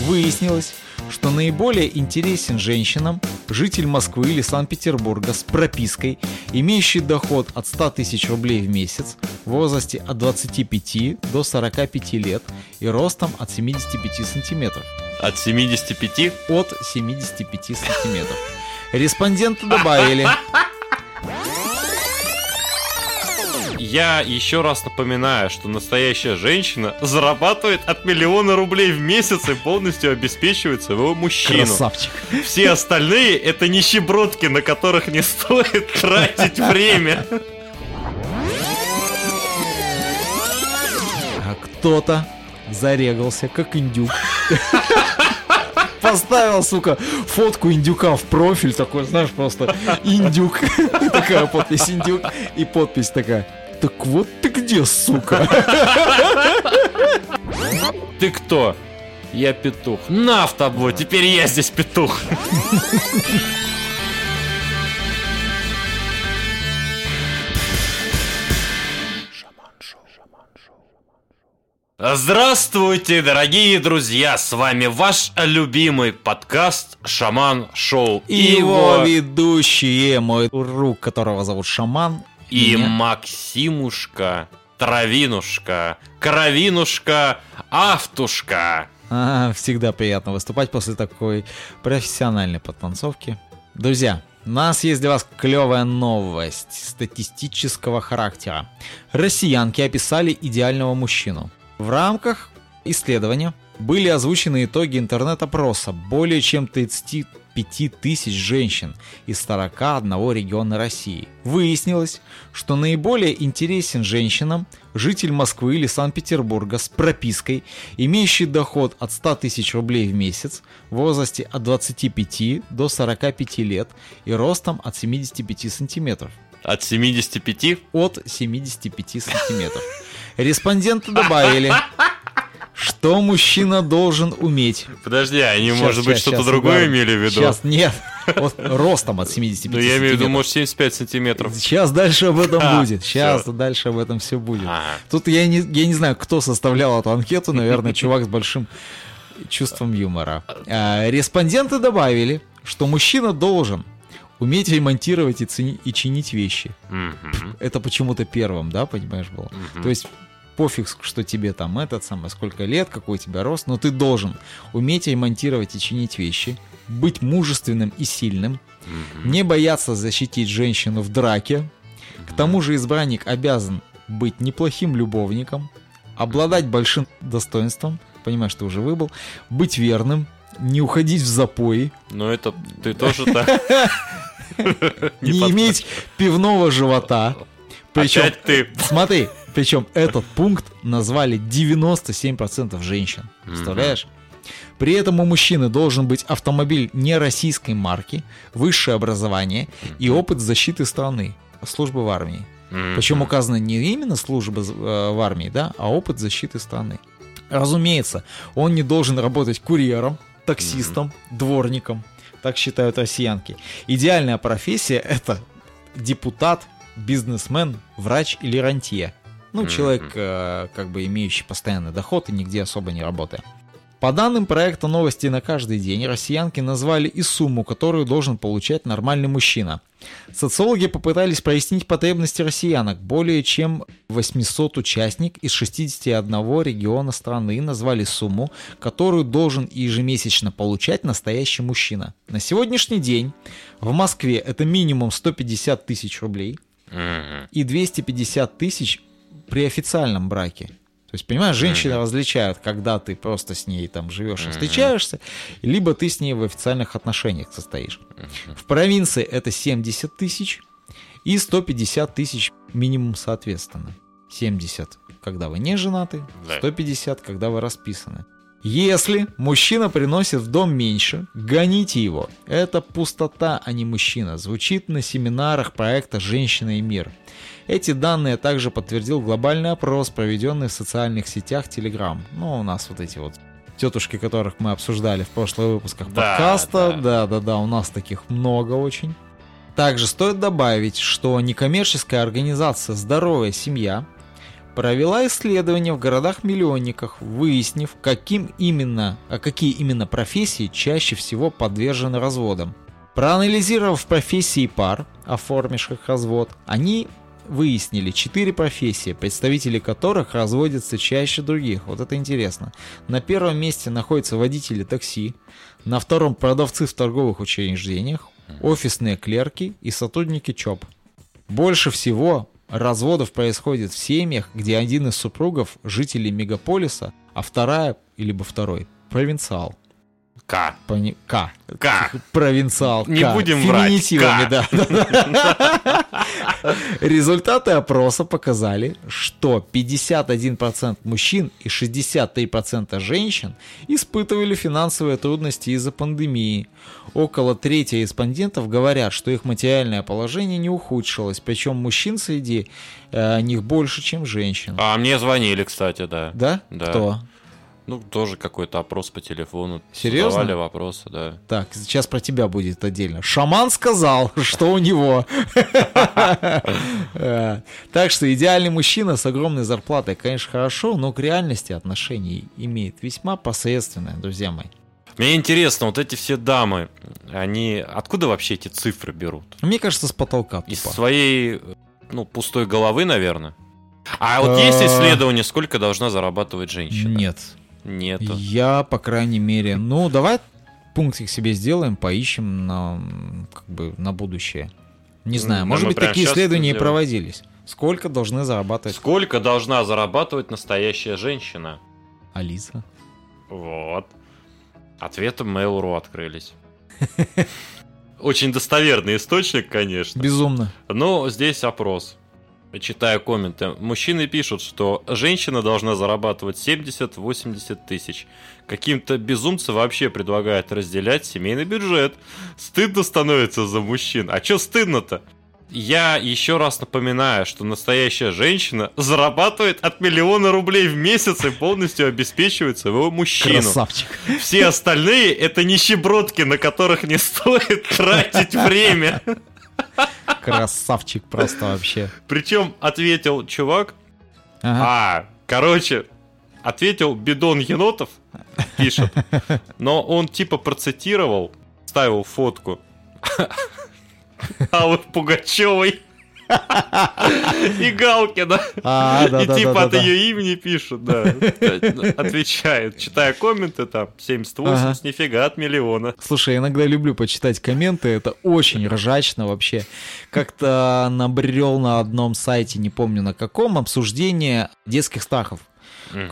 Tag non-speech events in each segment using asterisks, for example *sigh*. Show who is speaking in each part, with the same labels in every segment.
Speaker 1: Выяснилось, что наиболее интересен женщинам житель Москвы или Санкт-Петербурга с пропиской, имеющий доход от 100 тысяч рублей в месяц, в возрасте от 25 до 45 лет и ростом от 75 сантиметров.
Speaker 2: От 75?
Speaker 1: От 75 сантиметров. Респонденты добавили, *laughs*
Speaker 2: Я еще раз напоминаю, что настоящая женщина зарабатывает от миллиона рублей в месяц и полностью обеспечивает своего мужчину.
Speaker 1: красавчик.
Speaker 2: Все остальные это нищебродки, на которых не стоит тратить время.
Speaker 1: А кто-то зарегался, как индюк. Поставил, сука, фотку индюка в профиль, такой, знаешь, просто индюк. *laughs* Такая подпись индюк и подпись такая. Так вот ты где, сука? *laughs*
Speaker 2: Ты кто? Я петух. На в теперь я здесь петух. Здравствуйте, дорогие друзья! С вами ваш любимый подкаст Шаман Шоу.
Speaker 1: И его ведущие, мой друг, которого зовут Шаман.
Speaker 2: И
Speaker 1: меня.
Speaker 2: Максимушка, Травинушка, Кровинушка, Автушка.
Speaker 1: А, всегда приятно выступать после такой профессиональной подтанцовки. Друзья, у нас есть для вас клевая новость статистического характера. Россиянки описали идеального мужчину. В рамках исследования были озвучены итоги интернет-опроса более чем 35 тысяч женщин из 41 региона России. Выяснилось, что наиболее интересен женщинам житель Москвы или Санкт-Петербурга с пропиской, имеющий доход от 100 тысяч рублей в месяц, в возрасте от 25 до 45 лет и ростом от 75 сантиметров.
Speaker 2: От 75
Speaker 1: От 75 сантиметров. Респонденты добавили, что мужчина должен уметь.
Speaker 2: Подожди, они,
Speaker 1: Щас,
Speaker 2: может быть, что-то другое имели в виду?
Speaker 1: Сейчас, нет. Вот ростом от 75
Speaker 2: Ну, я имею в виду, может, 75 сантиметров.
Speaker 1: Сейчас дальше об этом *laughs*
Speaker 2: А,
Speaker 1: будет. Сейчас дальше об этом все будет.
Speaker 2: Ага.
Speaker 1: Тут я не, я не знаю, кто составлял эту анкету. Наверное, чувак с большим чувством юмора. А, Респонденты добавили, что мужчина должен уметь ремонтировать и, цени- и чинить вещи.
Speaker 2: Мгм.
Speaker 1: Это почему-то первым, да, понимаешь, было?
Speaker 2: Мгм.
Speaker 1: То есть пофиг, что тебе там этот самый, сколько лет, какой у тебя рост, но ты должен уметь ремонтировать и чинить вещи, быть мужественным и сильным, не бояться защитить женщину в драке. К тому же избранник обязан быть неплохим любовником, обладать большим достоинством, понимаешь, ты уже выбыл, быть верным, не уходить в запои,
Speaker 2: Ну, это ты тоже так. *laughs*
Speaker 1: не, иметь пивного живота. Причем,
Speaker 2: ты.
Speaker 1: смотри, причем этот пункт назвали 97% женщин. Представляешь? При этом у мужчины должен быть автомобиль не российской марки, высшее образование и опыт защиты страны, службы в армии. Причем указано не именно служба э, в армии, да, а опыт защиты страны. Разумеется, он не должен работать курьером, таксистом, дворником. Так считают россиянки. Идеальная профессия это депутат, бизнесмен, врач или рантье. Ну, человек, э, как бы имеющий постоянный доход и нигде особо не работая. По данным проекта «Новости на каждый день», россиянки назвали и сумму, которую должен получать нормальный мужчина. Социологи попытались прояснить потребности россиянок. Более чем 800 участник из 61 региона страны назвали сумму, которую должен ежемесячно получать настоящий мужчина. На сегодняшний день в Москве это минимум 150 тысяч рублей и 250 тысяч при официальном браке. То есть, понимаешь, женщины различают, когда ты просто с ней там живешь и встречаешься, либо ты с ней в официальных отношениях состоишь. В провинции это 70 тысяч и 150 тысяч минимум соответственно. 70, когда вы не женаты,
Speaker 2: Да.
Speaker 1: 150, когда вы расписаны. Если мужчина приносит в дом меньше, гоните его. Это пустота, а не мужчина. Звучит на семинарах проекта «Женщина и мир». Эти данные также подтвердил глобальный опрос, проведенный в социальных сетях Telegram. Ну, у нас вот эти вот тетушки, которых мы обсуждали в прошлых выпусках
Speaker 2: Да,
Speaker 1: подкаста.
Speaker 2: да.
Speaker 1: Да-да-да, у нас таких много очень. Также стоит добавить, что некоммерческая организация «Здоровая семья» провела исследование в городах-миллионниках, выяснив, каким именно, а какие именно профессии чаще всего подвержены разводам. Проанализировав профессии пар, оформивших развод, они выяснили четыре профессии, представители которых разводятся чаще других. Вот это интересно. На первом месте находятся водители такси, на втором продавцы в торговых учреждениях, офисные клерки и сотрудники ЧОП. Больше всего разводов происходит в семьях, где один из супругов жителей мегаполиса, а вторая, либо второй, провинциал.
Speaker 2: К.
Speaker 1: Пони... К.
Speaker 2: К.
Speaker 1: Провинциал.
Speaker 2: Не
Speaker 1: К.
Speaker 2: будем врать.
Speaker 1: Феминитивами,
Speaker 2: К.
Speaker 1: да. да, да. Результаты опроса показали, что 51% мужчин и 63% женщин испытывали финансовые трудности из-за пандемии. Около трети респондентов говорят, что их материальное положение не ухудшилось, причем мужчин среди э, них больше, чем женщин.
Speaker 2: А мне звонили, кстати, да.
Speaker 1: Да?
Speaker 2: Да.
Speaker 1: Кто?
Speaker 2: Ну, тоже какой-то опрос по телефону.
Speaker 1: Серьезно?
Speaker 2: Задавали вопросы, да.
Speaker 1: Так, сейчас про тебя будет отдельно. Шаман сказал, *laughs* что у него. *laughs* Э, Так что идеальный мужчина с огромной зарплатой, конечно, хорошо, но к реальности отношений имеет весьма посредственное, друзья мои.
Speaker 2: Мне интересно, вот эти все дамы, они откуда вообще эти цифры берут?
Speaker 1: Мне кажется, с потолка
Speaker 2: Из
Speaker 1: тупо.
Speaker 2: своей, ну, пустой головы, наверное. А вот есть
Speaker 1: Э.
Speaker 2: исследование, сколько должна зарабатывать женщина?
Speaker 1: Нет.
Speaker 2: Нету.
Speaker 1: Я, по крайней мере, ну, давай пунктик себе сделаем, поищем на, как бы, на будущее. Не знаю,
Speaker 2: Ну,
Speaker 1: может быть, такие исследования и проводились. Сколько должны зарабатывать
Speaker 2: Сколько должна зарабатывать настоящая женщина?
Speaker 1: Алиса?
Speaker 2: Вот. Ответы Mail.ru открылись. *laughs* Очень достоверный источник, конечно.
Speaker 1: Безумно.
Speaker 2: Но здесь опрос. Читаю комменты. Мужчины пишут, что женщина должна зарабатывать 70-80 тысяч. Каким-то безумцы вообще предлагают разделять семейный бюджет. Стыдно становится за мужчин. А что стыдно-то? Я еще раз напоминаю, что настоящая женщина зарабатывает от миллиона рублей в месяц и полностью обеспечивает своего мужчину.
Speaker 1: Красавчик.
Speaker 2: Все остальные это нищебродки, на которых не стоит *laughs* тратить время.
Speaker 1: Красавчик просто вообще.
Speaker 2: Причем ответил чувак,
Speaker 1: Ага.
Speaker 2: а, короче, ответил бидон енотов, пишет, но он типа процитировал, ставил фотку *laughs* Аллы Пугачевой и Галкина.
Speaker 1: А, да,
Speaker 2: И
Speaker 1: да,
Speaker 2: типа
Speaker 1: да,
Speaker 2: от ее имени пишут, да. Отвечает. Читая комменты, там, 78,
Speaker 1: Ага.
Speaker 2: нифига, от миллиона.
Speaker 1: Слушай, иногда люблю почитать комменты, это очень ржачно вообще. Как-то набрел на одном сайте, не помню на каком, обсуждение детских страхов.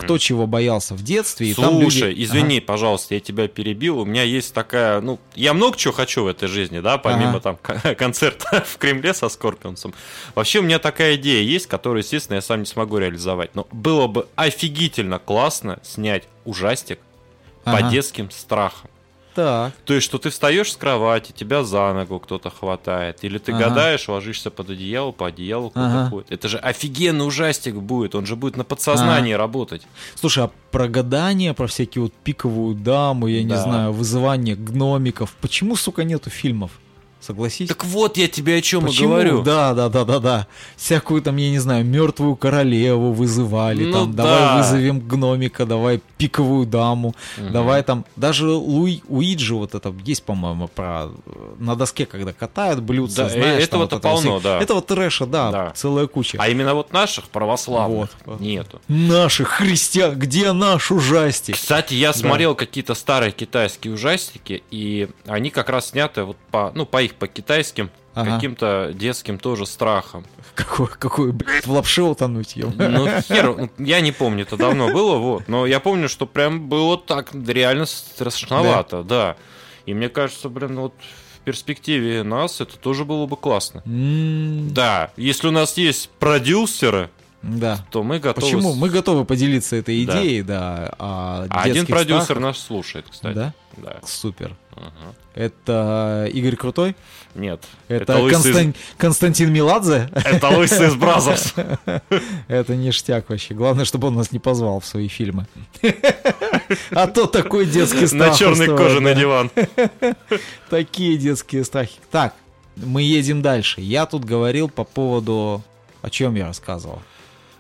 Speaker 1: Кто чего боялся в детстве. и там люди-
Speaker 2: Слушай, извини, пожалуйста, я тебя перебил. У меня есть такая, ну, я много чего хочу в этой жизни, да, помимо
Speaker 1: Ага.
Speaker 2: там *laughs* концерта в Кремле со Скорпионсом. Вообще у меня такая идея есть, которую, естественно, я сам не смогу реализовать. Но было бы офигительно классно снять ужастик по
Speaker 1: Ага.
Speaker 2: детским страхам.
Speaker 1: Так.
Speaker 2: То есть, что ты встаешь с кровати, тебя за ногу кто-то хватает, или ты
Speaker 1: Ага.
Speaker 2: гадаешь, ложишься под одеяло, по одеялу кто-то
Speaker 1: Ага.
Speaker 2: ходит. Это же офигенный ужастик будет, он же будет на подсознании работать.
Speaker 1: Слушай, а про гадания, про всякие вот пиковую даму, я не
Speaker 2: Да.
Speaker 1: знаю, вызывание гномиков, почему, сука, нету фильмов? Согласись?
Speaker 2: Так вот я тебе о чем и
Speaker 1: Почему?
Speaker 2: говорю.
Speaker 1: Да, да, да, да, да. Всякую там, я не знаю, мертвую королеву вызывали,
Speaker 2: Ну
Speaker 1: там,
Speaker 2: да.
Speaker 1: давай вызовем гномика, давай пиковую даму,
Speaker 2: Мгм.
Speaker 1: давай там, даже Луи, Уиджи вот это есть, по-моему, про э, на доске, когда катают блюдца,
Speaker 2: Да,
Speaker 1: знаешь,
Speaker 2: э,
Speaker 1: там
Speaker 2: этого-то
Speaker 1: вот это
Speaker 2: полно,
Speaker 1: все.
Speaker 2: да.
Speaker 1: Этого трэша, да,
Speaker 2: Да.
Speaker 1: целая куча.
Speaker 2: А именно вот наших православных
Speaker 1: Вот.
Speaker 2: нету.
Speaker 1: Наши христиан, где наш ужастик?
Speaker 2: Кстати, я смотрел какие-то старые китайские ужастики, и они как раз сняты вот по, ну, по их по китайским
Speaker 1: Ага.
Speaker 2: каким-то детским тоже страхом.
Speaker 1: Какой, какой, блядь, в лапше утонуть, ё.
Speaker 2: Ну, хер, ну, я не помню, это давно было, вот. Но я помню, что прям было так реально страшновато, да. И мне кажется, блин, вот в перспективе нас это тоже было бы классно.
Speaker 1: М,
Speaker 2: Да, если у нас есть продюсеры,
Speaker 1: Да.
Speaker 2: то мы готовы...
Speaker 1: Почему? Мы готовы поделиться этой
Speaker 2: Да.
Speaker 1: идеей, да. А,
Speaker 2: А один продюсер
Speaker 1: страхов-
Speaker 2: наш слушает, кстати.
Speaker 1: Да?
Speaker 2: Да.
Speaker 1: Супер.
Speaker 2: Ага.
Speaker 1: Это Игорь Крутой?
Speaker 2: Нет.
Speaker 1: Это,
Speaker 2: из-
Speaker 1: Констан- Константин Меладзе?
Speaker 2: Это лысый из Brazzers. *laughs*
Speaker 1: Это ништяк вообще. Главное, чтобы он нас не позвал в свои фильмы. *laughs* А то такой детский страх.
Speaker 2: На черной
Speaker 1: устроит,
Speaker 2: коже на
Speaker 1: да.
Speaker 2: диван. *laughs*
Speaker 1: Такие детские страхи. Так, мы едем дальше. Я тут говорил по поводу... О чем я рассказывал?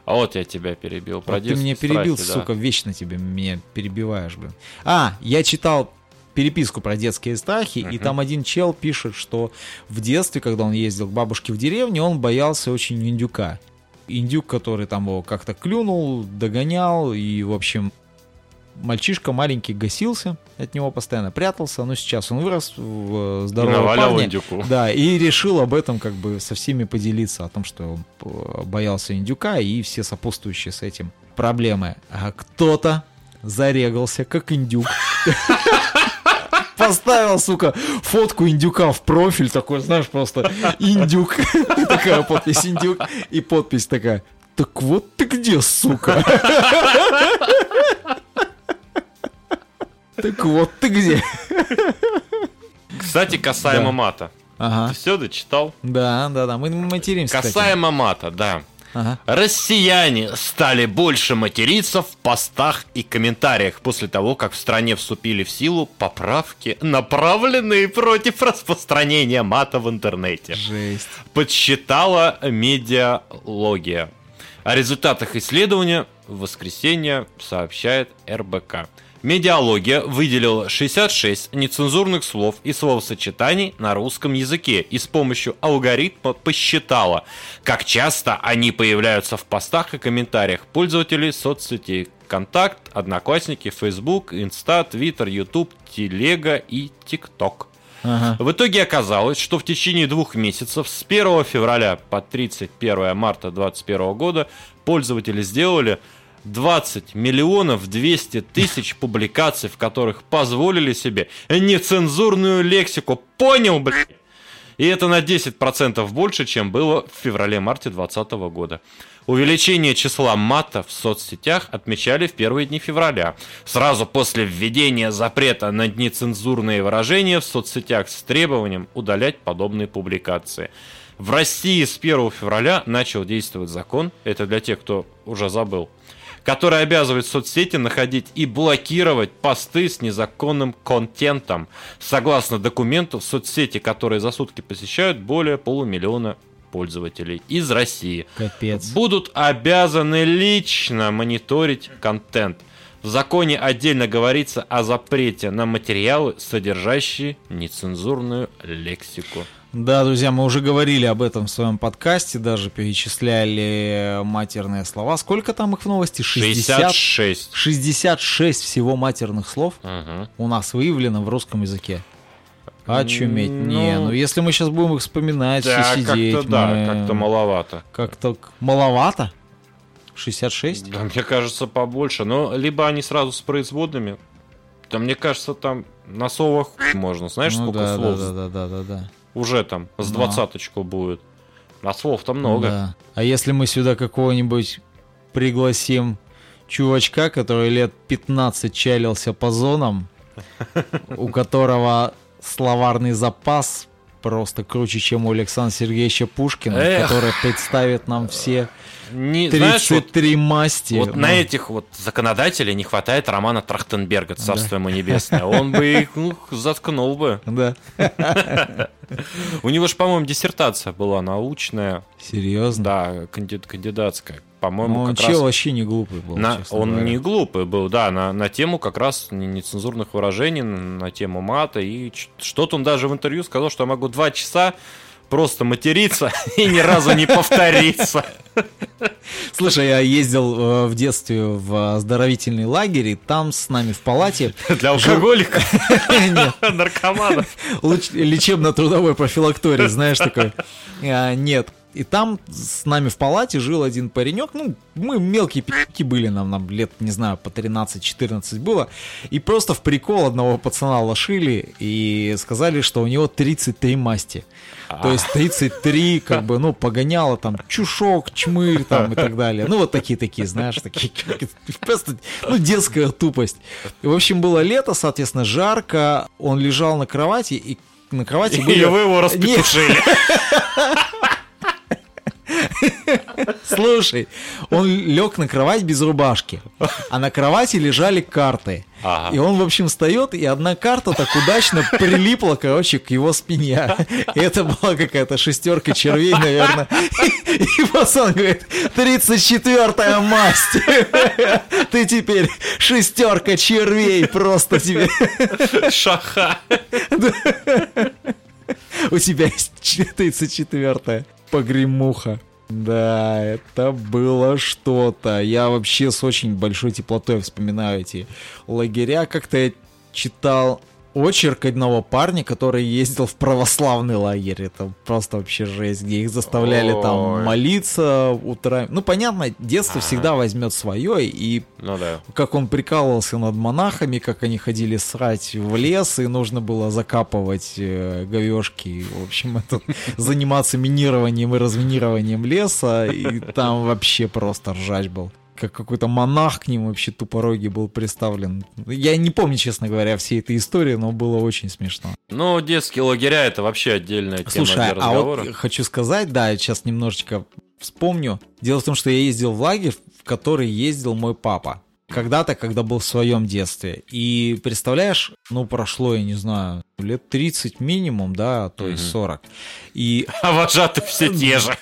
Speaker 2: А вот я тебя перебил. Про
Speaker 1: Вот ты меня перебил,
Speaker 2: страсти, да.
Speaker 1: сука, вечно тебе меня перебиваешь, блин. А, я читал переписку про детские страхи, и
Speaker 2: Мгм.
Speaker 1: там один чел пишет, что в детстве, когда он ездил к бабушке в деревню, он боялся очень индюка. Индюк, который там его как-то клюнул, догонял, и, в общем, мальчишка маленький гасился, от него постоянно прятался, но сейчас он вырос в э, здорового парня.
Speaker 2: индюку.
Speaker 1: Да, и решил об этом как бы со всеми поделиться, о том, что он э, боялся индюка и все сопутствующие с этим проблемы. А кто-то зарегался, как индюк. *laughs* Поставил, сука, фотку индюка в профиль, такой, знаешь, просто индюк. *laughs* Такая подпись индюк. И подпись такая, так вот ты где, сука? *laughs* Так вот ты где.
Speaker 2: Кстати, касаемо
Speaker 1: Да.
Speaker 2: мата.
Speaker 1: Ага.
Speaker 2: Ты все дочитал?
Speaker 1: Да, да, да, мы материмся. кстати.
Speaker 2: Касаемо мата, да.
Speaker 1: Ага.
Speaker 2: Россияне стали больше материться в постах и комментариях после того, как в стране вступили в силу поправки, направленные против распространения мата в интернете.
Speaker 1: Жесть.
Speaker 2: Подсчитала медиалогия. О результатах исследования в воскресенье сообщает РБК. Медиалогия выделила 66 нецензурных слов и словосочетаний на русском языке и с помощью алгоритма посчитала, как часто они появляются в постах и комментариях пользователей соцсетей Контакт, Одноклассники, Facebook, Инста, Твиттер, Ютуб, Телега и ТикТок.
Speaker 1: Ага.
Speaker 2: В итоге оказалось, что в течение двух месяцев с 1 февраля по 31 марта 2021 года пользователи сделали 20 миллионов 200 тысяч публикаций, в которых позволили себе нецензурную лексику. Понял, блядь? И это на 10% больше, чем было в феврале-марте 2020 года. Увеличение числа мата в соцсетях отмечали в первые дни февраля, сразу после введения запрета на нецензурные выражения в соцсетях с требованием удалять подобные публикации. В России с 1 февраля начал действовать закон, это для тех, кто уже забыл, который обязывает соцсети находить и блокировать посты с незаконным контентом. Согласно документу, соцсети, которые за сутки посещают более полумиллиона пользователей из России,
Speaker 1: Капец.
Speaker 2: будут обязаны лично мониторить контент. В законе отдельно говорится о запрете на материалы, содержащие нецензурную лексику.
Speaker 1: Да, друзья, мы уже говорили об этом в своем подкасте, даже перечисляли матерные слова. Сколько там их в новости? 60?
Speaker 2: 66.
Speaker 1: 66 всего матерных слов
Speaker 2: Мгм.
Speaker 1: у нас выявлено в русском языке. Очуметь.
Speaker 2: Ну,
Speaker 1: Не, ну если мы сейчас будем их вспоминать,
Speaker 2: Да,
Speaker 1: все сидеть,
Speaker 2: как-то да,
Speaker 1: мы-
Speaker 2: как-то маловато.
Speaker 1: Как-то маловато? 66?
Speaker 2: Да, мне кажется, побольше. Но либо они сразу с производными. Да, мне кажется, там на слово хуй можно. Знаешь,
Speaker 1: Ну
Speaker 2: сколько
Speaker 1: да,
Speaker 2: слов?
Speaker 1: Да, да, да, да, да.
Speaker 2: Уже там с двадцаточку будет. А слов-то много.
Speaker 1: Да. А если мы сюда какого-нибудь пригласим чувачка, который лет 15 чалился по зонам, у которого словарный запас просто круче, чем у Александра Сергеевича Пушкина,
Speaker 2: Эх.
Speaker 1: который представит нам все
Speaker 2: Не, знаешь, вот
Speaker 1: 33 масти.
Speaker 2: Вот
Speaker 1: Ну,
Speaker 2: на этих вот законодателей не хватает Романа Трахтенберга, царство ему небесное. Он бы их ну, заткнул бы.
Speaker 1: Да.
Speaker 2: У него же, по-моему, диссертация была научная,
Speaker 1: Серьезно?
Speaker 2: да, канди- кандидатская. По-моему,
Speaker 1: он
Speaker 2: как
Speaker 1: чел
Speaker 2: раз...
Speaker 1: вообще не глупый был,
Speaker 2: на- он
Speaker 1: говоря.
Speaker 2: не глупый был, да, на, на тему как раз не- нецензурных выражений, на тему мата. И что-то он даже в интервью сказал, что я могу два часа просто материться *laughs* и ни разу не повториться.
Speaker 1: Слушай, я ездил э, в детстве в оздоровительный лагерь, и там с нами в палате *laughs*
Speaker 2: Для алкоголиков, *laughs*
Speaker 1: Нет,
Speaker 2: наркоманов.
Speaker 1: лечебно-трудовой профилакторий, знаешь, такой. А, Нет. И там с нами в палате жил один паренек, ну, мы мелкие пи***ки были, нам, нам лет, не знаю, по 13-14 было, и просто в прикол одного пацана лошили и сказали, что у него 33 масти. То есть 33, как бы, ну, погоняло там чушок, чмырь там и так далее. Ну, вот такие-такие, знаешь, такие, просто, ну, детская тупость. В общем, было лето, соответственно, жарко, он лежал на кровати, и на кровати были...
Speaker 2: И вы его распетушили. *laughs*
Speaker 1: Слушай, он лег на кровать без рубашки, а на кровати лежали карты.
Speaker 2: Ага.
Speaker 1: И он, в общем, встает, и одна карта так удачно прилипла, короче, к его спине. И это была какая-то шестерка червей, наверное. И, пацан говорит, 34-я масть. Ты теперь шестерка червей, просто тебе.
Speaker 2: Шаха.
Speaker 1: У тебя есть 34-я погремуха. Да, это было что-то. Я вообще с очень большой теплотой вспоминаю эти лагеря. Как-то я читал очерк одного парня, который ездил в православный лагерь. Это просто вообще жесть, где их заставляли
Speaker 2: Ой.
Speaker 1: там молиться утра. Ну, понятно, детство
Speaker 2: Ага.
Speaker 1: всегда возьмет свое, и
Speaker 2: Ну да.
Speaker 1: как он прикалывался над монахами, как они ходили срать в лес, и нужно было закапывать э, говешки. В общем, это *laughs* заниматься минированием и разминированием леса, и там вообще просто ржач был. Как какой-то монах к ним вообще тупорогий был представлен. Я не помню, честно говоря, всей этой истории, но было очень смешно.
Speaker 2: Ну, детские лагеря это вообще отдельная тема
Speaker 1: Слушай,
Speaker 2: для
Speaker 1: а
Speaker 2: разговора.
Speaker 1: вот хочу сказать, да, сейчас немножечко вспомню. Дело в том, что я ездил в лагерь, в который ездил мой папа. Когда-то, когда был в своем детстве. И представляешь, ну прошло, я не знаю, лет 30 минимум, да, то есть
Speaker 2: Мгм.
Speaker 1: 40. И *laughs*
Speaker 2: А вожатые все те же.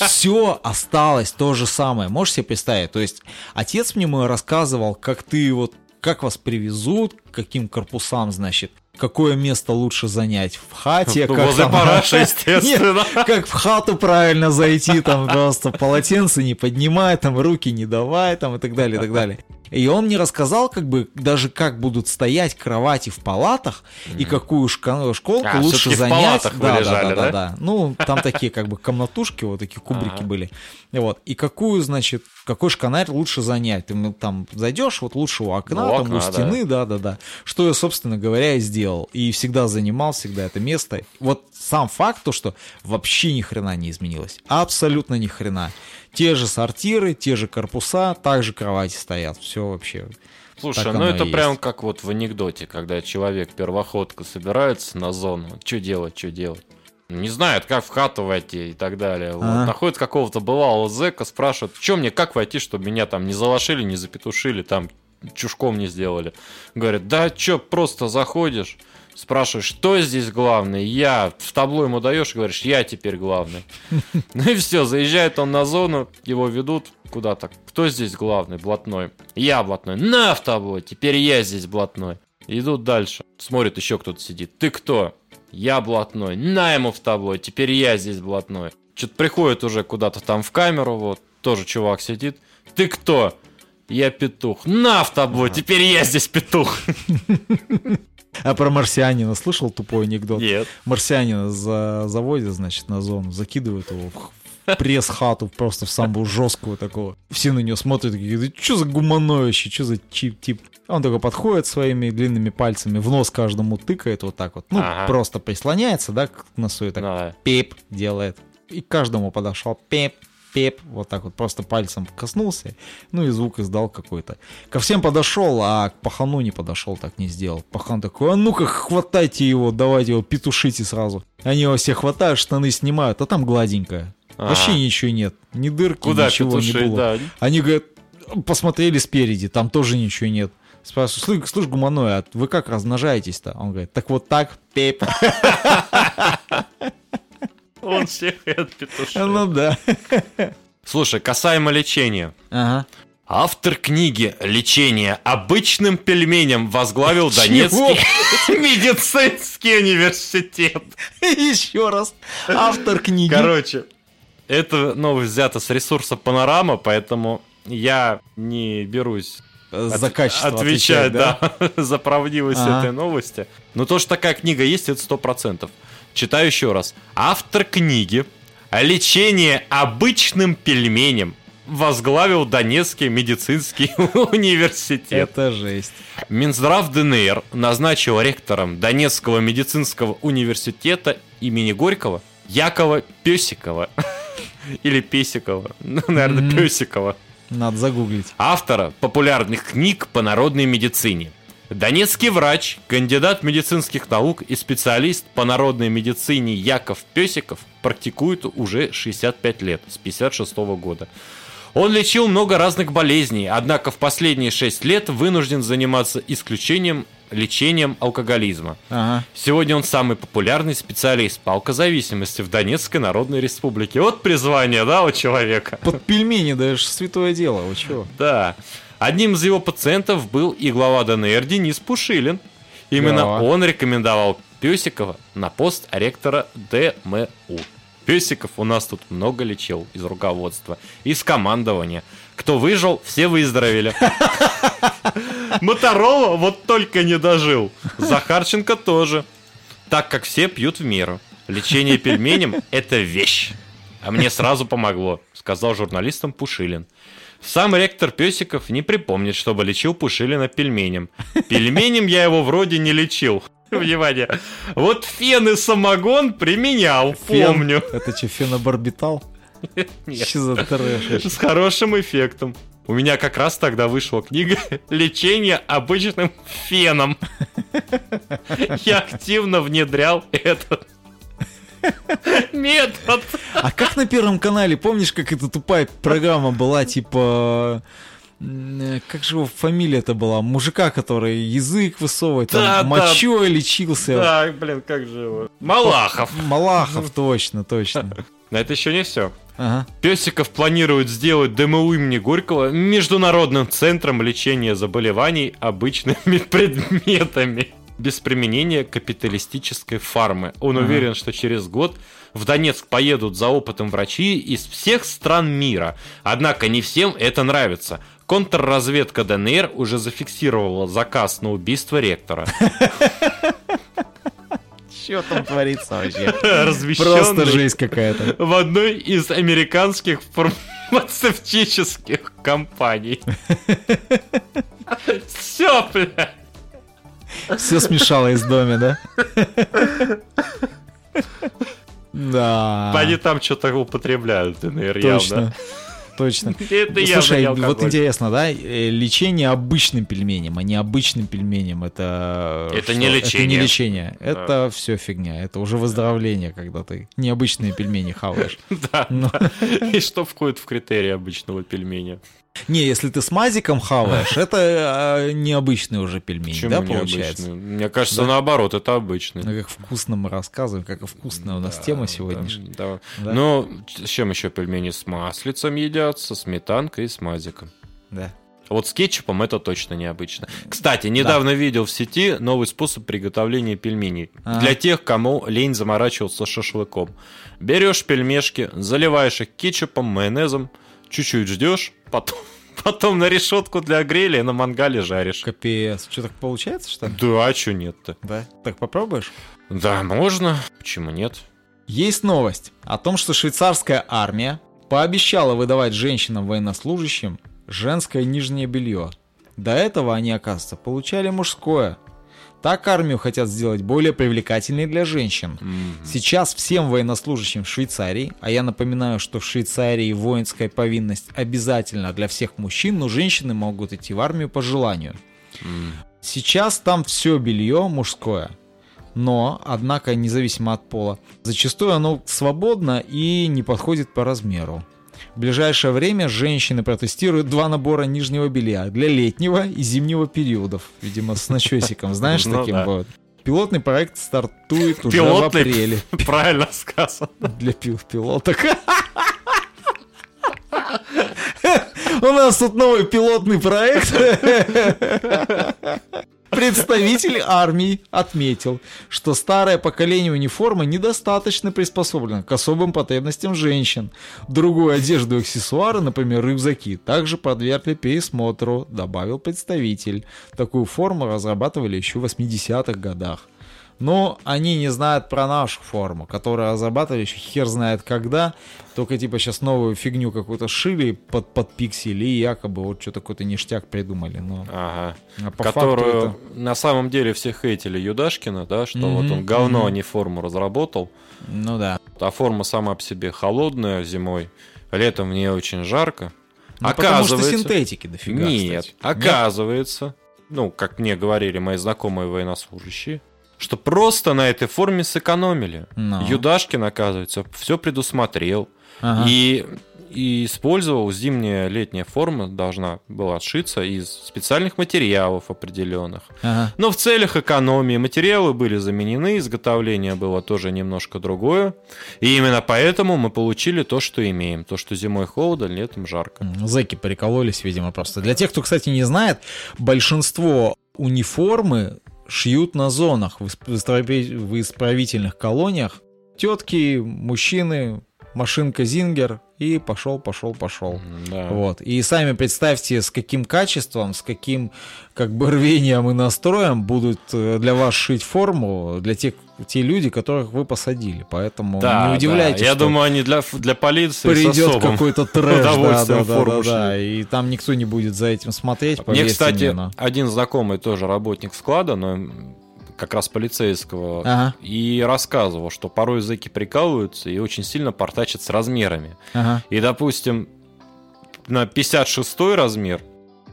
Speaker 1: все осталось то же самое. Можешь себе представить? То есть отец мне мой рассказывал, как ты вот, как вас привезут, каким корпусам, значит, какое место лучше занять в хате, *laughs* как
Speaker 2: Возле
Speaker 1: там-
Speaker 2: параша, *laughs*
Speaker 1: Нет,
Speaker 2: естественно.
Speaker 1: как в хату правильно зайти, там просто полотенце не поднимай, там руки не давай, там и так далее, и так далее. И он мне рассказал, как бы, даже как будут стоять кровати в палатах и какую школку
Speaker 2: А,
Speaker 1: лучше
Speaker 2: в
Speaker 1: занять.
Speaker 2: вы
Speaker 1: да,
Speaker 2: лежали,
Speaker 1: да, да,
Speaker 2: да?
Speaker 1: да. Ну, там такие как бы комнатушки, вот такие кубрики были. И Вот. И какую, значит, какой шканарь лучше занять? Ты ну, там зайдешь, вот лучше у окна,
Speaker 2: Ну, у
Speaker 1: там
Speaker 2: окна,
Speaker 1: у стены, да, да, да. Что я, собственно говоря, и сделал. И всегда занимал, всегда это место. Вот сам факт, то, что вообще ни хрена не изменилось. Абсолютно ни хрена. Те же сортиры, те же корпуса, также кровати стоят. Все вообще.
Speaker 2: Слушай,
Speaker 1: Так
Speaker 2: ну это
Speaker 1: и
Speaker 2: прям
Speaker 1: есть.
Speaker 2: как вот в анекдоте, когда человек первоходка собирается на зону, что делать, что делать. Не знает, как в хату войти и так далее. Вот.
Speaker 1: Ага.
Speaker 2: Находит какого-то бывалого зэка, спрашивает, чем мне, как войти, чтобы меня там не залошили, не запетушили, там чушком не сделали. Говорит, да что, просто заходишь, спрашиваешь, что здесь главный? Я. В табло ему даешь и говоришь, я теперь главный. *laughs* Ну и все, заезжает он на зону, его ведут куда-то. Кто здесь главный? Блатной. Я блатной. На в табло, теперь я здесь блатной. Идут дальше. Смотрит, еще кто-то сидит. Ты кто? Я блатной. На ему в табло, теперь я здесь блатной. Что-то приходит уже куда-то там в камеру, вот, тоже чувак сидит. Ты кто? Я петух. На в табло, теперь я здесь петух. *laughs*
Speaker 1: А про марсианина слышал тупой анекдот?
Speaker 2: Нет.
Speaker 1: Марсианина за заводят, значит, на зону, закидывают его в пресс-хату просто в самую жесткую такого. Все на него смотрят, такие, что за гуманоище, что за чип тип. Он только подходит своими длинными пальцами, в нос каждому тыкает вот так вот. Ну,
Speaker 2: Ага.
Speaker 1: просто прислоняется, да, к носу и так
Speaker 2: Да.
Speaker 1: пеп делает. И каждому подошел пеп, пеп, вот так вот просто пальцем коснулся, ну и звук издал какой-то. Ко всем подошел, а к пахану не подошел, так не сделал. Пахан такой, а ну-ка хватайте его, давайте его петушите сразу. Они его все хватают, штаны снимают, а там гладенькое. Вообще
Speaker 2: Ага.
Speaker 1: ничего нет, ни дырки,
Speaker 2: Куда
Speaker 1: ничего не
Speaker 2: петушить,
Speaker 1: было.
Speaker 2: да.
Speaker 1: Они говорят, посмотрели спереди, там тоже ничего нет. Спрашиваю, слышь, слышь, гуманой, а вы как размножаетесь-то? Он говорит, так вот так, пеп. *laughs*
Speaker 2: Он всех отпетушил.
Speaker 1: Ну да.
Speaker 2: Слушай, касаемо лечения.
Speaker 1: Ага.
Speaker 2: Автор книги «Лечение обычным пельменем» возглавил
Speaker 1: Чего?
Speaker 2: Донецкий *laughs* медицинский университет.
Speaker 1: Еще раз. Автор книги.
Speaker 2: Короче, это новость взята с ресурса Панорама, поэтому я не берусь от-
Speaker 1: за качество
Speaker 2: отвечать, да, *laughs* за правдивость
Speaker 1: Ага.
Speaker 2: этой новости. Но то, что такая книга есть, это сто процентов. Читаю еще раз. Автор книги «Лечение обычным пельменем» возглавил Донецкий медицинский *laughs* университет.
Speaker 1: Это жесть.
Speaker 2: Минздрав ДНР назначил ректором Донецкого медицинского университета имени Горького Якова Песикова. *laughs* Или Песикова. Ну, *laughs* наверное. Песикова.
Speaker 1: Надо загуглить.
Speaker 2: Автора популярных книг по народной медицине. Донецкий врач, кандидат медицинских наук и специалист по народной медицине Яков Песиков практикует уже 65 лет, с 56 года. Он лечил много разных болезней, однако в последние 6 лет вынужден заниматься исключением лечением алкоголизма.
Speaker 1: Ага.
Speaker 2: Сегодня он самый популярный специалист по алкозависимости в Донецкой Народной Республике. Вот призвание, да, у человека.
Speaker 1: Под пельмени даешь святое дело, вы чего?
Speaker 2: Да. Одним из его пациентов был и глава ДНР Денис Пушилин. Именно
Speaker 1: Да.
Speaker 2: он рекомендовал Песикова на пост ректора ДМУ. Песиков у нас тут много лечил из руководства, из командования. Кто выжил, все выздоровели. *laughs* Моторова вот только не дожил. Захарченко тоже. Так как все пьют в меру. Лечение пельменем – это вещь. А мне сразу помогло, сказал журналистам Пушилин. Сам ректор Песиков не припомнит, чтобы лечил Пушилина пельменем. Пельменем я его вроде не лечил. *laughs* Внимание. Вот фен и самогон применял,
Speaker 1: Фен.
Speaker 2: помню.
Speaker 1: Это что, фенобарбитал? *laughs*
Speaker 2: Нет.
Speaker 1: Что за трэш?
Speaker 2: С хорошим эффектом. У меня как раз тогда вышла книга *laughs* «Лечение обычным феном». Я активно внедрял этот метод.
Speaker 1: А как на Первом канале, помнишь, как эта тупая программа была, типа... м, Как же его фамилия-то была? Мужика, который язык высовывает, там,
Speaker 2: Да, да.
Speaker 1: мочой лечился.
Speaker 2: Да, блин, как же его. Малахов.
Speaker 1: Малахов, точно, точно.
Speaker 2: Но это еще не все.
Speaker 1: Ага.
Speaker 2: Песиков планирует сделать ДМУ имени Горького международным центром лечения заболеваний обычными *laughs* предметами без применения капиталистической фармы. Он
Speaker 1: Ага.
Speaker 2: уверен, что через год в Донецк поедут за опытом врачи из всех стран мира. Однако не всем это нравится. Контрразведка ДНР уже зафиксировала заказ на убийство ректора.
Speaker 1: Что там творится вообще?
Speaker 2: Размещенный
Speaker 1: Просто жесть какая-то.
Speaker 2: в одной из американских фармацевтических компаний. *laughs* Все, бля.
Speaker 1: Все смешалось в доме, да? Да.
Speaker 2: Они там что-то употребляют, ДНР,
Speaker 1: Точно.
Speaker 2: явно.
Speaker 1: Точно. *laughs*
Speaker 2: Это
Speaker 1: Слушай, вот
Speaker 2: алкоголь.
Speaker 1: интересно, да, э, лечение обычным пельменем, а не обычным пельменем, это...
Speaker 2: Это
Speaker 1: что?
Speaker 2: не
Speaker 1: Это не
Speaker 2: лечение.
Speaker 1: лечение, это все фигня, это уже выздоровление, когда ты необычные пельмени хаваешь. *laughs*
Speaker 2: Да,
Speaker 1: Ну.
Speaker 2: да. И что входит в критерии обычного пельменя?
Speaker 1: Не, если ты с мазиком хаваешь, это а, необычный уже пельмень,
Speaker 2: Почему
Speaker 1: да, получается?
Speaker 2: обычный? Мне кажется,
Speaker 1: Да.
Speaker 2: наоборот, это обычный.
Speaker 1: Ну, как вкусно мы рассказываем, как вкусная у нас
Speaker 2: Да,
Speaker 1: тема
Speaker 2: да,
Speaker 1: сегодняшняя.
Speaker 2: да.
Speaker 1: Да?
Speaker 2: Ну, с чем еще пельмени? С маслицем едят, со сметанкой и с мазиком.
Speaker 1: Да.
Speaker 2: Вот с кетчупом это точно необычно. Кстати, недавно видел в сети новый способ приготовления пельменей.
Speaker 1: Ага.
Speaker 2: Для тех, кому лень заморачиваться шашлыком. Берешь пельмешки, заливаешь их кетчупом, майонезом, чуть-чуть ждешь, потом, *laughs* потом на решетку для гриля на мангале жаришь.
Speaker 1: Капец. Что, так получается, что ли?
Speaker 2: Да, а чё нет-то?
Speaker 1: Да. Так попробуешь?
Speaker 2: Да, можно. Почему нет?
Speaker 1: Есть новость о том, что швейцарская армия пообещала выдавать женщинам-военнослужащим женское нижнее белье. До этого они, оказывается, получали мужское. Так армию хотят сделать более привлекательной для женщин.
Speaker 2: Мгм.
Speaker 1: Сейчас всем военнослужащим в Швейцарии, а я напоминаю, что в Швейцарии воинская повинность обязательна для всех мужчин, но женщины могут идти в армию по желанию.
Speaker 2: М.
Speaker 1: Сейчас там все белье мужское. Но, однако, независимо от пола, зачастую оно свободно и не подходит по размеру. В ближайшее время женщины протестируют два набора нижнего белья для летнего и зимнего периодов. Видимо, с начесиком, *laughs* знаешь,
Speaker 2: Ну
Speaker 1: таким вот. Пилотный проект стартует уже в апреле *laughs*
Speaker 2: Правильно сказано.
Speaker 1: для пил- пилоток. *laughs* У нас тут новый пилотный проект. Представитель армии отметил, что старое поколение униформы недостаточно приспособлено к особым потребностям женщин. Другую одежду и аксессуары, например, рюкзаки, также подвергли пересмотру, добавил представитель. Такую форму разрабатывали еще в 80-х годах. Но они не знают про нашу форму, которую разрабатывали еще хер знает когда. Только типа сейчас новую фигню какую-то шили под, под пиксели и якобы вот что-то какой-то ништяк придумали. Но
Speaker 2: Ага.
Speaker 1: а по
Speaker 2: Которую
Speaker 1: факту
Speaker 2: на самом деле все хейтили Юдашкина, да, что вот
Speaker 1: Мгм,
Speaker 2: он говно,
Speaker 1: мгм.
Speaker 2: а не форму разработал.
Speaker 1: это... Ну да.
Speaker 2: А форма сама по себе холодная зимой, летом в ней очень жарко.
Speaker 1: Ну, потому что
Speaker 2: Оказывается-
Speaker 1: синтетики дофига,
Speaker 2: Нет,
Speaker 1: кстати.
Speaker 2: оказывается, ну, как мне говорили мои знакомые военнослужащие, что просто на этой форме сэкономили.
Speaker 1: Ну.
Speaker 2: Юдашкин, оказывается, все предусмотрел.
Speaker 1: Ага.
Speaker 2: И, и использовал зимняя летняя форма должна была сшиться из специальных материалов определенных.
Speaker 1: Ага.
Speaker 2: Но в целях экономии материалы были заменены, изготовление было тоже немножко другое. И именно поэтому мы получили то, что имеем. То, что зимой холодно, летом жарко.
Speaker 1: М, Зэки прикололись, видимо, просто. Для тех, кто, кстати, не знает, большинство униформы шьют на зонах в исп- в исправи- в исправительных колониях. Тетки, мужчины, машинка Зингер и пошел, пошел, пошел.
Speaker 2: Да.
Speaker 1: Вот. И сами представьте, с каким качеством, с каким как бы рвением и настроем будут э, для вас шить форму для тех те люди, которых вы посадили. Поэтому
Speaker 2: Да,
Speaker 1: не удивляйтесь,
Speaker 2: да. Я думаю, они для, для полиции
Speaker 1: придет какой-то трэш, да, да, да, да, да, и там никто не будет за этим смотреть.
Speaker 2: Мне, кстати,
Speaker 1: мне,
Speaker 2: один знакомый тоже работник склада, но как раз полицейского,
Speaker 1: Ага,
Speaker 2: и рассказывал, что порой зэки прикалываются и очень сильно портачат с размерами.
Speaker 1: ага.
Speaker 2: И, допустим, на 56 размер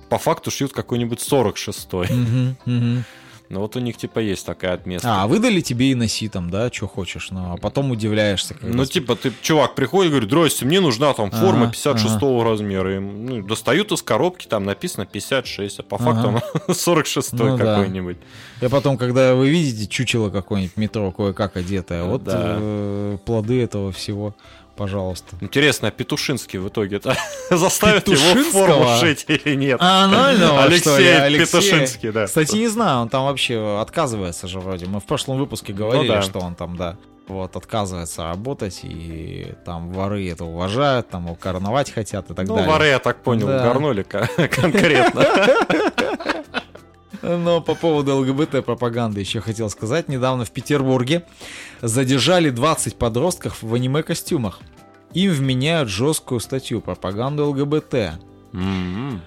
Speaker 2: по факту шьют какой-нибудь 46
Speaker 1: Мгм, мгм.
Speaker 2: Ну вот у них типа есть такая отметка.
Speaker 1: А, выдали тебе и носи там, да, что хочешь, но а потом удивляешься. когда
Speaker 2: Ну, типа, ты, чувак приходит и говорит, здрасте, мне нужна там форма
Speaker 1: Ага,
Speaker 2: 56 размера. И, ну, достают из коробки, там написано 56, а по факту
Speaker 1: Ага.
Speaker 2: она 46
Speaker 1: Ну да.
Speaker 2: какой-нибудь.
Speaker 1: И потом, когда вы видите чучело какое-нибудь метро, кое-как одетое, вот
Speaker 2: Да.
Speaker 1: э, плоды этого всего, пожалуйста.
Speaker 2: Интересно, а Петушинский в итоге-то *laughs* заставит его форму шить или нет?
Speaker 1: А, нормально, *laughs*
Speaker 2: Алексей Петушинский, да.
Speaker 1: Кстати, не знаю, он там вообще отказывается же вроде. Мы в прошлом выпуске говорили,
Speaker 2: Ну да.
Speaker 1: что он там, да, вот, отказывается работать, и там воры это уважают, там его короновать хотят и так
Speaker 2: Ну,
Speaker 1: далее.
Speaker 2: воры, я так понял,
Speaker 1: Да.
Speaker 2: горнули *laughs* конкретно.
Speaker 1: Но по поводу ЛГБТ-пропаганды еще хотел сказать. Недавно в Петербурге задержали 20 подростков в аниме-костюмах. Им вменяют жесткую статью пропаганду ЛГБТ.
Speaker 2: М-м.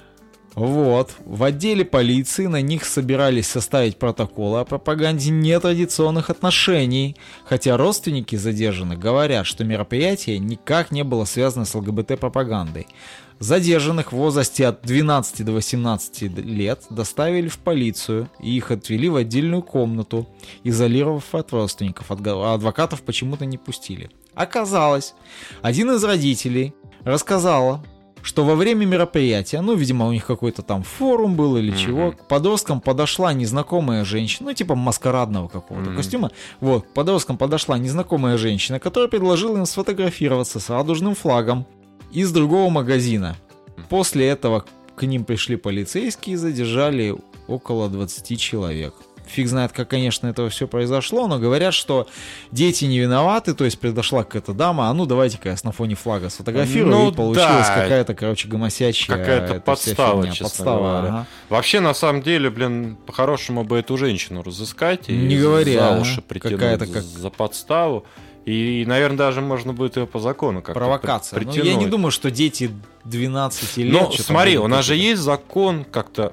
Speaker 1: Вот. В отделе полиции на них собирались составить протоколы о пропаганде нетрадиционных отношений, хотя родственники задержанных говорят, что мероприятие никак не было связано с ЛГБТ-пропагандой. Задержанных в возрасте от 12 до 18 лет доставили в полицию и их отвели в отдельную комнату, изолировав от родственников, а адвокатов почему-то не пустили. Оказалось, один из родителей рассказала, что во время мероприятия, ну, видимо, у них какой-то там форум был или
Speaker 2: Мгм.
Speaker 1: чего, к подросткам подошла незнакомая женщина, ну, типа маскарадного какого-то
Speaker 2: Мгм.
Speaker 1: костюма. Вот, к подросткам подошла незнакомая женщина, которая предложила им сфотографироваться с радужным флагом из другого магазина. После этого к ним пришли полицейские и задержали около 20 человек. Фиг знает, как, конечно, это все произошло, но говорят, что дети не виноваты, то есть пришла какая-то дама, а ну давайте-ка я на фоне флага сфотографирую,
Speaker 2: Ну
Speaker 1: и получилась
Speaker 2: да.
Speaker 1: какая-то, короче, гомосячая
Speaker 2: Какая-то подстава,
Speaker 1: фигня. Подстава,
Speaker 2: говоря.
Speaker 1: ага.
Speaker 2: Вообще, на самом деле, блин, по-хорошему бы эту женщину разыскать и
Speaker 1: Не говори,
Speaker 2: за уши притянуть
Speaker 1: Какая-то как-
Speaker 2: за подставу. И, наверное, даже можно будет ее по закону как-то
Speaker 1: Провокация.
Speaker 2: при-
Speaker 1: Ну, я не
Speaker 2: притянуть.
Speaker 1: думаю, что дети 12 лет...
Speaker 2: Ну, смотри, у нас же есть закон как-то,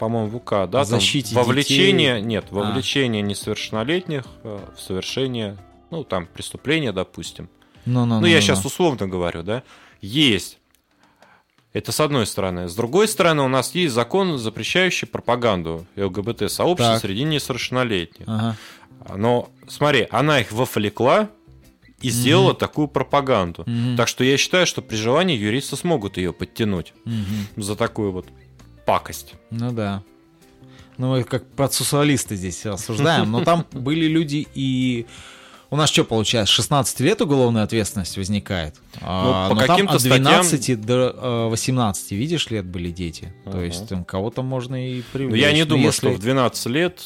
Speaker 2: по-моему, в УК, да? там
Speaker 1: защите
Speaker 2: вовлечение,
Speaker 1: детей.
Speaker 2: нет,
Speaker 1: А.
Speaker 2: вовлечение несовершеннолетних э, в совершение, ну, там, преступления, допустим.
Speaker 1: Ну, ну,
Speaker 2: Ну, я сейчас условно говорю, да? Есть. Это с одной стороны. С другой стороны, у нас есть закон, запрещающий пропаганду ЛГБТ-сообщества среди несовершеннолетних.
Speaker 1: Ага.
Speaker 2: Но, смотри, она их вовлекла и сделала такую пропаганду.
Speaker 1: Мгм.
Speaker 2: Так что я считаю, что при желании юристы смогут ее подтянуть
Speaker 1: Мгм.
Speaker 2: за такую вот пакость.
Speaker 1: Ну да. Ну, мы как процессуалисты здесь рассуждаем, но там *laughs* были люди и... У нас что получается, 16 лет уголовная ответственность возникает? А,
Speaker 2: по
Speaker 1: но там
Speaker 2: каким-то
Speaker 1: от
Speaker 2: статьям-
Speaker 1: 12 до э, 18, видишь, лет были дети. То
Speaker 2: Ага.
Speaker 1: есть там кого-то можно и
Speaker 2: Но
Speaker 1: привлечь.
Speaker 2: Ну, я не
Speaker 1: Но
Speaker 2: думаю,
Speaker 1: если-
Speaker 2: что в 12 лет...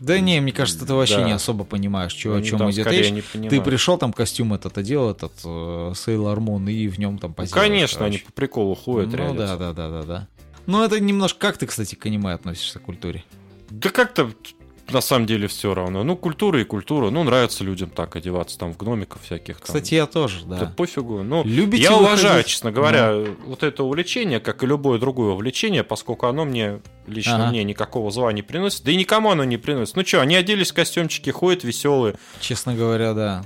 Speaker 1: Да не, мне кажется, ты вообще
Speaker 2: Да.
Speaker 1: не особо понимаешь, чё, о
Speaker 2: они
Speaker 1: чем идет речь. Ты пришел, там костюм этот одел, этот э, Sailor Moon, и в нем там
Speaker 2: Ну,
Speaker 1: позируешь,
Speaker 2: конечно, они
Speaker 1: короче.
Speaker 2: по приколу ходят
Speaker 1: Ну
Speaker 2: реально.
Speaker 1: да, да, да, да, да. Ну это немножко... Как ты, кстати, к аниме относишься к культуре?
Speaker 2: Да как-то на самом деле все равно. Ну, культура и культура. Ну, нравится людям так одеваться, там, в гномиков всяких. Там.
Speaker 1: Кстати, я тоже, да.
Speaker 2: Да пофигу. Ну,
Speaker 1: Любите
Speaker 2: я
Speaker 1: выходить?
Speaker 2: уважаю, честно говоря, вот это увлечение, как и любое другое увлечение, поскольку оно мне, лично
Speaker 1: Ага.
Speaker 2: мне, никакого зла не приносит. Да и никому оно не приносит. Ну что, они оделись в костюмчики, ходят веселые.
Speaker 1: Честно говоря, да.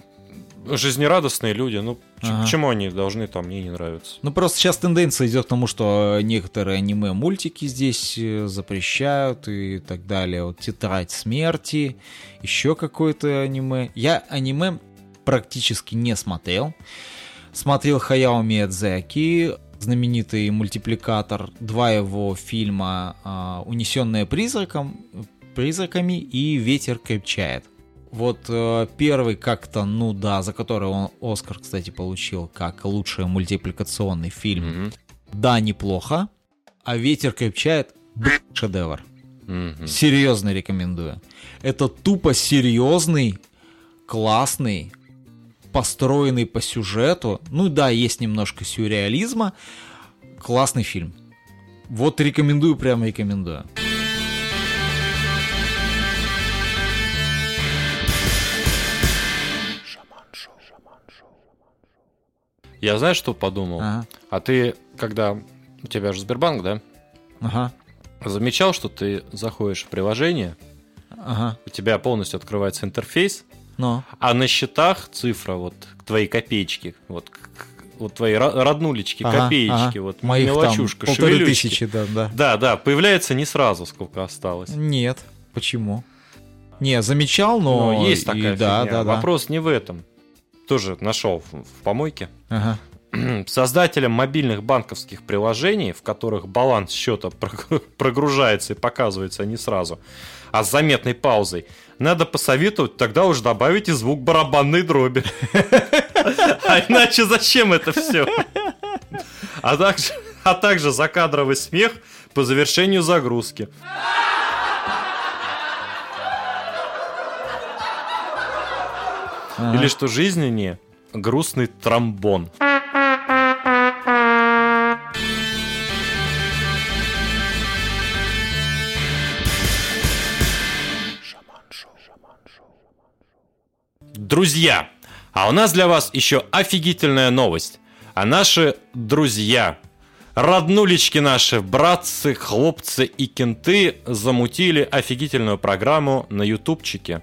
Speaker 2: Жизнерадостные люди. Ну,
Speaker 1: Ага.
Speaker 2: почему они должны там мне не нравиться?
Speaker 1: Ну, просто сейчас тенденция идет к тому, что некоторые аниме-мультики здесь э, запрещают и так далее. Вот «Тетрадь смерти», еще какое-то аниме. Я аниме практически не смотрел. Смотрел Хаяо Миядзаки, знаменитый мультипликатор, два его фильма а, «Унесенные призраком», призраками и «Ветер крепчает». Вот э, первый как-то, ну да, за который он Оскар, кстати, получил как лучший мультипликационный фильм.
Speaker 2: Мгм.
Speaker 1: Да, неплохо. А ветер крепчает. блин, Шедевр.
Speaker 2: Мгм.
Speaker 1: Серьезно рекомендую. Это тупо серьезный, классный, построенный по сюжету. Ну да, есть немножко сюрреализма. Классный фильм. Вот рекомендую, прямо рекомендую.
Speaker 2: Я знаешь, что подумал?
Speaker 1: Ага.
Speaker 2: А ты, когда... У тебя же Сбербанк, да?
Speaker 1: Ага.
Speaker 2: Замечал, что ты заходишь в приложение,
Speaker 1: Ага.
Speaker 2: у тебя полностью открывается интерфейс,
Speaker 1: Но.
Speaker 2: а на счетах цифра, вот твои копеечки, вот, вот твои ро- роднулечки,
Speaker 1: Ага,
Speaker 2: копеечки,
Speaker 1: ага.
Speaker 2: вот
Speaker 1: Моих
Speaker 2: мелочушка,
Speaker 1: там полторы
Speaker 2: шевелючки.
Speaker 1: тысячи, да, да.
Speaker 2: Да, да, появляется не сразу, сколько осталось.
Speaker 1: Нет. Почему? Не, замечал, но...
Speaker 2: Но есть
Speaker 1: и
Speaker 2: такая
Speaker 1: да,
Speaker 2: фигня.
Speaker 1: да, да.
Speaker 2: Вопрос не в этом. Тоже нашел в, помойке.
Speaker 1: Ага. *clears throat*
Speaker 2: Создателям мобильных банковских приложений, в которых баланс счета *laughs* прогру- прогружается и показывается не сразу, а с заметной паузой, надо посоветовать тогда уж добавить и звук барабанной дроби. *laughs* А иначе зачем это все? *laughs* А также, а также закадровый смех по завершению загрузки.
Speaker 1: Ага.
Speaker 2: Или что жизненнее грустный тромбон. Друзья, а у нас для вас еще офигительная новость. А наши друзья, роднулечки наши, братцы, хлопцы и кенты замутили офигительную программу на ютубчике.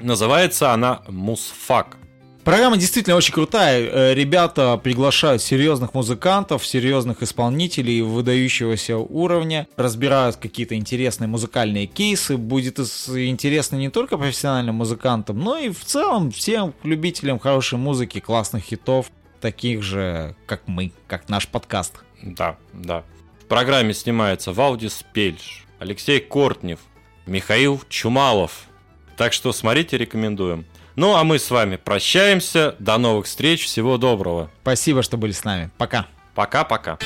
Speaker 2: Называется она Мусфак.
Speaker 1: Программа действительно очень крутая. Э, Ребята приглашают серьезных музыкантов, серьезных исполнителей выдающегося уровня, разбирают какие-то интересные музыкальные кейсы. Будет интересно не только профессиональным музыкантам, но и в целом всем любителям хорошей музыки, классных хитов, таких же, как мы, как наш подкаст.
Speaker 2: Да, да. В программе снимается Валдис Пельш, Алексей Кортнев, Михаил Чумалов. Так что смотрите, рекомендуем. Ну а мы с вами прощаемся. До новых встреч. Всего доброго.
Speaker 1: Спасибо, что были с нами. Пока.
Speaker 2: Пока-пока.